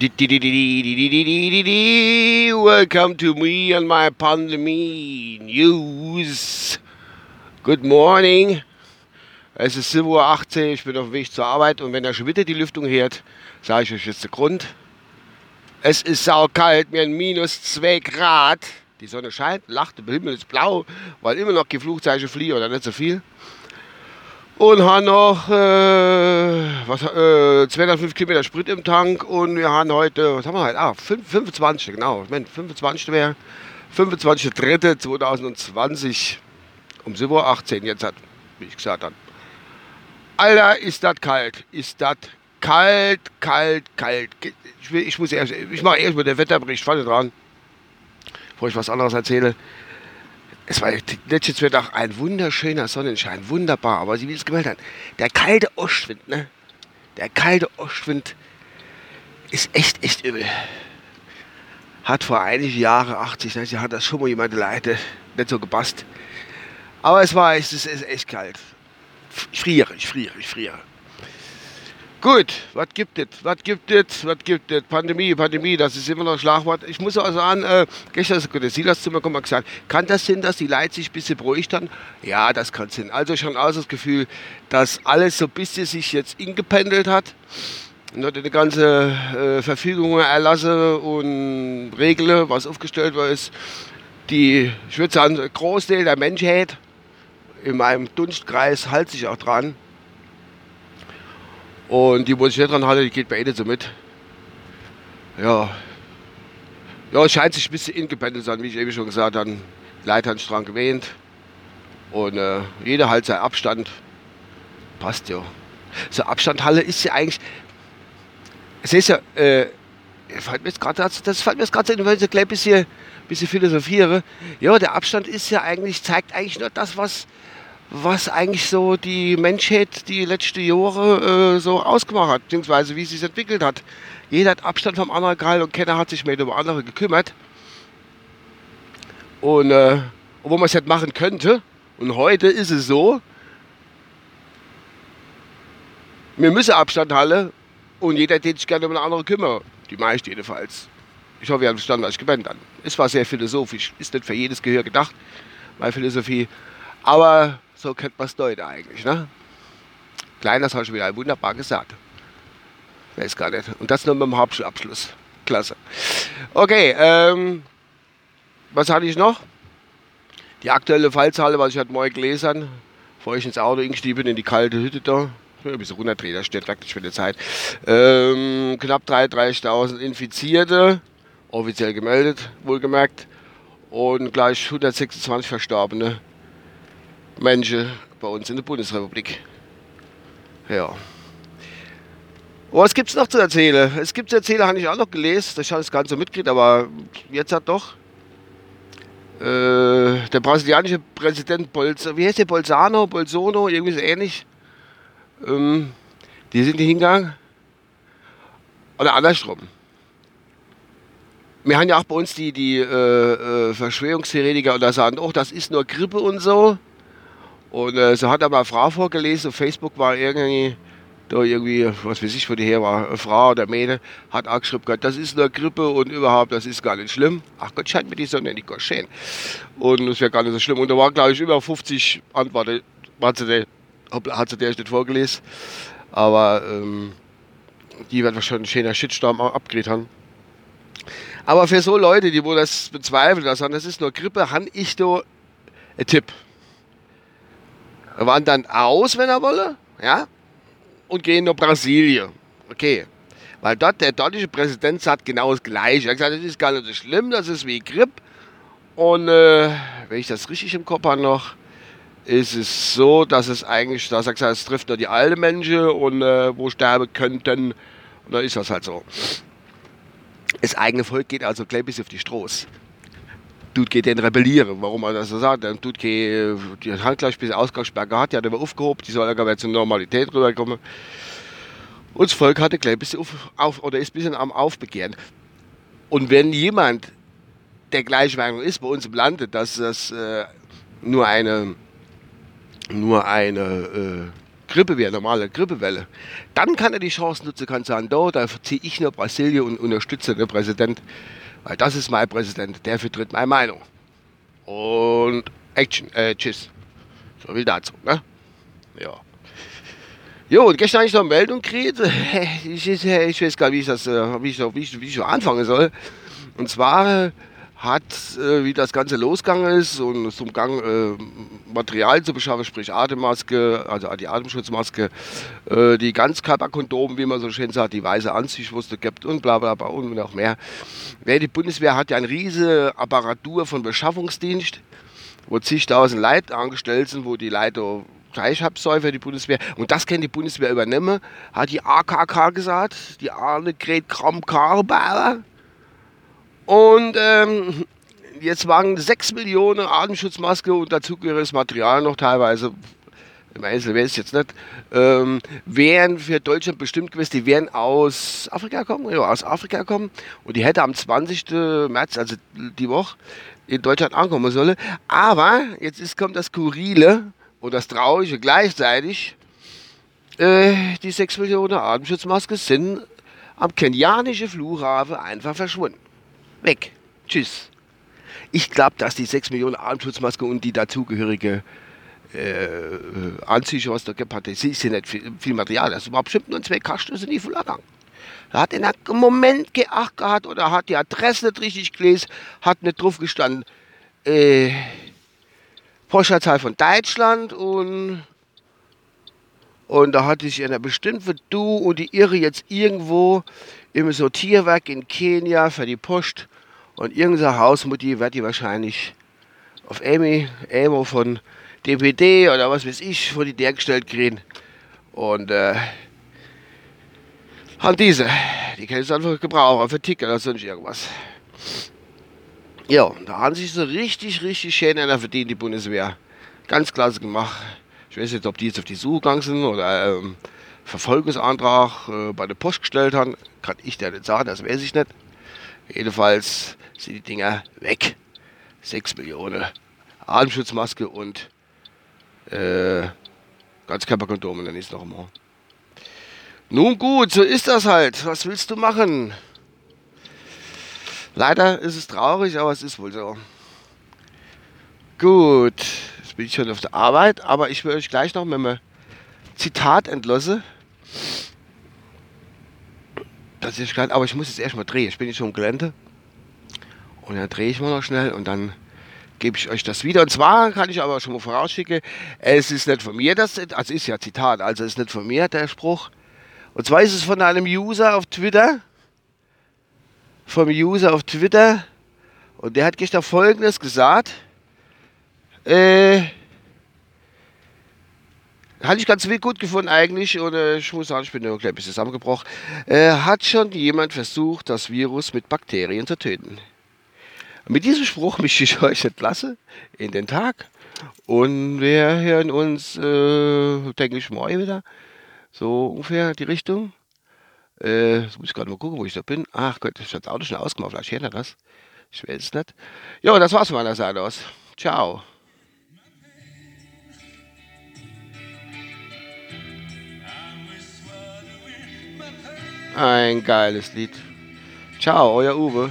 Welcome to me and my Pandemie News. Good morning. Es ist 7.18 Uhr, ich bin auf dem Weg zur Arbeit und wenn ihr schon wieder die Lüftung hört, sage ich euch jetzt den Grund. Es ist saukalt, mir ein minus 2 Grad. Die Sonne scheint, lacht, der Himmel ist blau, weil immer noch die Flugzeuge fliegen oder nicht so viel. Und haben noch äh, was, äh, 205 Kilometer Sprit im Tank und wir haben heute, was haben wir heute? Ah, 5, 25, genau. Moment, 25 wäre 25.03.2020 um 7.18 Uhr jetzt hat, wie ich gesagt habe. Alter, ist das kalt, ist das kalt, kalt, kalt. Ich, will, ich muss erst, ich mache erst mal den Wetterbericht, falle dran, bevor ich was anderes erzähle. Es war letztes Mittag ein wunderschöner Sonnenschein, wunderbar. Aber wie es gemeldet hat, der kalte Ostwind, ne? Der kalte Ostwind ist echt, echt übel. Hat vor einigen Jahren, 80, 90, hat das schon mal jemand geleitet, nicht so gepasst. Aber es war, es ist, es ist echt kalt. Ich friere, ich friere, ich friere. Gut, was gibt es? Was gibt es? Was gibt es? Pandemie, Pandemie, das ist immer noch ein Schlagwort. Ich muss auch sagen, äh, gestern ist der Silas zu mir gekommen gesagt, kann das sein, dass die Leute sich ein bisschen beruhigt haben? Ja, das kann sein. Also schon aus das Gefühl, dass alles so ein bisschen sich jetzt ingependelt hat. Und eine ganze äh, Verfügungen erlassen und Regeln, was aufgestellt war, ist, die, ich würde sagen, Großteil der Menschheit in meinem Dunstkreis hält sich auch dran. Und die, wo sich nicht dran halten, die geht bei ihnen so mit. Ja. Ja, es scheint sich ein bisschen ingependelt zu sein, wie ich eben schon gesagt habe. Dran gewähnt. Und äh, jeder halt seinen Abstand. Passt ja. So Abstandhalle ist ja eigentlich. Es ist ja, äh, fällt mir jetzt grad, das fällt mir jetzt gerade weil ich ein bisschen, bisschen philosophiere. Ja, der Abstand ist ja eigentlich, zeigt eigentlich nur das, was, was eigentlich so die Menschheit die letzten Jahre äh, so ausgemacht hat, beziehungsweise wie sie es entwickelt hat. Jeder hat Abstand vom anderen gehalten und keiner hat sich mehr um andere gekümmert. Und äh, wo man es jetzt machen könnte, und heute ist es so, wir müssen Abstand halten und jeder den sich gerne um einen anderen kümmern. Die meisten jedenfalls. Ich hoffe, ihr habt verstanden, was ich gemeint habe. Es war sehr philosophisch, ist nicht für jedes Gehör gedacht, meine Philosophie. Aber so könnte man es deuten eigentlich. Ne? Kleiner hast du wieder wunderbar gesagt. Weiß gar nicht. Und das nur mit dem Hauptschulabschluss. Klasse. Okay, ähm, was hatte ich noch? Die aktuelle Fallzahl, was ich heute Morgen gelesen habe, bevor ich ins Auto eingestiegen bin, in die kalte Hütte da. Ein bisschen runterdrehen, da steht wirklich für die Zeit. Ähm, knapp 33.000 Infizierte, offiziell gemeldet, wohlgemerkt. Und gleich 126 Verstorbene. Menschen bei uns in der Bundesrepublik. Ja. Was gibt es noch zu erzählen? Es gibt zu erzählen, habe ich auch noch gelesen. Das habe ich gar nicht so mitgekriegt, aber jetzt hat doch äh, der brasilianische Präsident Bolsonaro, wie heißt der Bolsonaro, Bolsonaro, irgendwie so ähnlich. Ähm, die sind hingegangen. Oder andersrum. Wir haben ja auch bei uns die, die äh, äh, Verschwörungstheoretiker und da sagen, oh, das ist nur Grippe und so. Und äh, so hat er mal eine Frau vorgelesen, auf Facebook war irgendwie, da irgendwie, was weiß ich, wo die her war, eine Frau oder Mädel, hat auch geschrieben, das ist nur Grippe und überhaupt, das ist gar nicht schlimm. Ach Gott, scheint mir die Sonne nicht gar schön. Und das wäre gar nicht so schlimm. Und da waren, glaube ich, über 50 Antworten, hat sie, der, hat sie der nicht vorgelesen. Aber ähm, die wird wahrscheinlich ein schöner Shitstorm abgedreht haben. Aber für so Leute, die wohl das bezweifeln, das sagen, das ist nur Grippe, habe ich da einen Tipp wandern aus, wenn er wolle, ja, und gehen nach Brasilien. Okay. Weil dort der dortige Präsident sagt genau das Gleiche. Er hat gesagt, das ist gar nicht so schlimm, das ist wie Grip. Und äh, wenn ich das richtig im Kopf habe noch, ist es so, dass es eigentlich, da sagt er, es trifft nur die alten Menschen und äh, wo sterben könnten. Und dann ist das halt so. Das eigene Volk geht also gleich bis auf die Stroß tut geht den rebellieren. Warum er das so sagt? Dann tut die hat gleich ein bisschen Ausgangssperre gehabt, die hat aber aufgehoben, die soll aber zur Normalität rüberkommen. Und das Volk hatte gleich ein bisschen auf, auf, oder ist ein bisschen am Aufbegehren. Und wenn jemand der gleichen Meinung ist bei uns im Lande, dass das äh, nur eine, nur eine Grippewelle, normale Grippewelle, dann kann er die Chance nutzen, kann sagen, da, da ziehe ich nur Brasilien und unterstütze den Präsident, weil das ist mein Präsident, der vertritt meine Meinung. Und Action, äh, tschüss. So viel dazu, ne? Ja. Jo, und gestern habe ich noch eine Meldung gekriegt. Ich, ich, ich weiß gar nicht, wie ich das, äh, wie ich, wie ich, wie ich anfangen soll. Und zwar hat, äh, wie das Ganze losgegangen ist und zum Gang äh, Material zu beschaffen, sprich Atemmaske, also die Atemschutzmaske, äh, die Ganzkörperkondome, wie man so schön sagt, die weiße Anziehwurst gibt und bla bla bla und noch mehr. Die Bundeswehr hat ja eine riesige Apparatur von Beschaffungsdienst, wo zigtausend Leute angestellt sind, wo die Leute Fleischhabsäufer, die Bundeswehr, und das kann die Bundeswehr übernehmen, hat die AKK gesagt, die Annegret Kramp-Karrenbauer. Und ähm, jetzt waren 6 Millionen Atemschutzmaske und dazugehöriges Material noch teilweise, im Einzelnen weiß ich jetzt nicht, ähm, wären für Deutschland bestimmt gewesen, die wären aus Afrika kommen, ja, aus Afrika kommen und die hätte am 20. März, also die Woche, in Deutschland ankommen sollen. Aber jetzt ist, kommt das Skurrile und das Traurige gleichzeitig. Äh, die 6 Millionen Atemschutzmasken sind am kenianischen Flughafen einfach verschwunden. Weg. Tschüss. Ich glaube, dass die 6 Millionen Atemschutzmaske und die dazugehörige äh, Anzüge, was da gibt, hat, das ist ja nicht viel, viel Material. Das war bestimmt nur zwei sind nie voll gegangen. Da hat er einen Moment geacht gehabt oder hat die Adresse nicht richtig gelesen, hat nicht drauf gestanden, äh, Postleitzahl von Deutschland und und da hatte ich einer bestimmt für du und die irre jetzt irgendwo im Sortierwerk in Kenia für die Post. Und irgendeine Hausmutti wird die wahrscheinlich auf Amy, Amo von DPD oder was weiß ich, vor die der gestellt kriegen. Und äh, halt diese, die kann ich einfach gebrauchen für Ticket oder sonst irgendwas. Ja, da haben sich so richtig, richtig schön einer verdient, die Bundeswehr. Ganz klasse gemacht. Ich weiß nicht, ob die jetzt auf die Suche gegangen sind oder ähm, Verfolgungsantrag äh, bei der Post gestellt haben. Kann ich dir nicht sagen, das weiß ich nicht. Jedenfalls sind die Dinger weg. 6 Millionen. Atemschutzmaske und äh, Ganzkörperkondome, dann ist noch mal. Nun gut, so ist das halt. Was willst du machen? Leider ist es traurig, aber es ist wohl so. Gut bin ich schon auf der Arbeit, aber ich will euch gleich noch mit einem Zitat entlassen. Das ist klein, aber ich muss jetzt erstmal drehen. Ich bin jetzt schon im Gelände. Und dann drehe ich mal noch schnell und dann gebe ich euch das wieder. Und zwar kann ich aber schon mal vorausschicken, es ist nicht von mir, das also ist ja Zitat, also ist nicht von mir der Spruch. Und zwar ist es von einem User auf Twitter. Vom User auf Twitter. Und der hat gestern folgendes gesagt. Äh, hatte ich ganz gut gefunden eigentlich und äh, ich muss sagen, ich bin nur ein bisschen zusammengebrochen. Äh, hat schon jemand versucht, das Virus mit Bakterien zu töten? Mit diesem Spruch möchte ich euch entlassen in den Tag und wir hören uns, äh, denke ich, morgen wieder. So ungefähr die Richtung. Äh, jetzt muss ich gerade mal gucken, wo ich da bin. Ach Gott, ich habe das Auto schon ausgemacht, vielleicht hört er das. Ich weiß es nicht. Ja, das war's von meiner Seite aus. Ciao. Ein geiles Lied. Ciao, euer Uwe.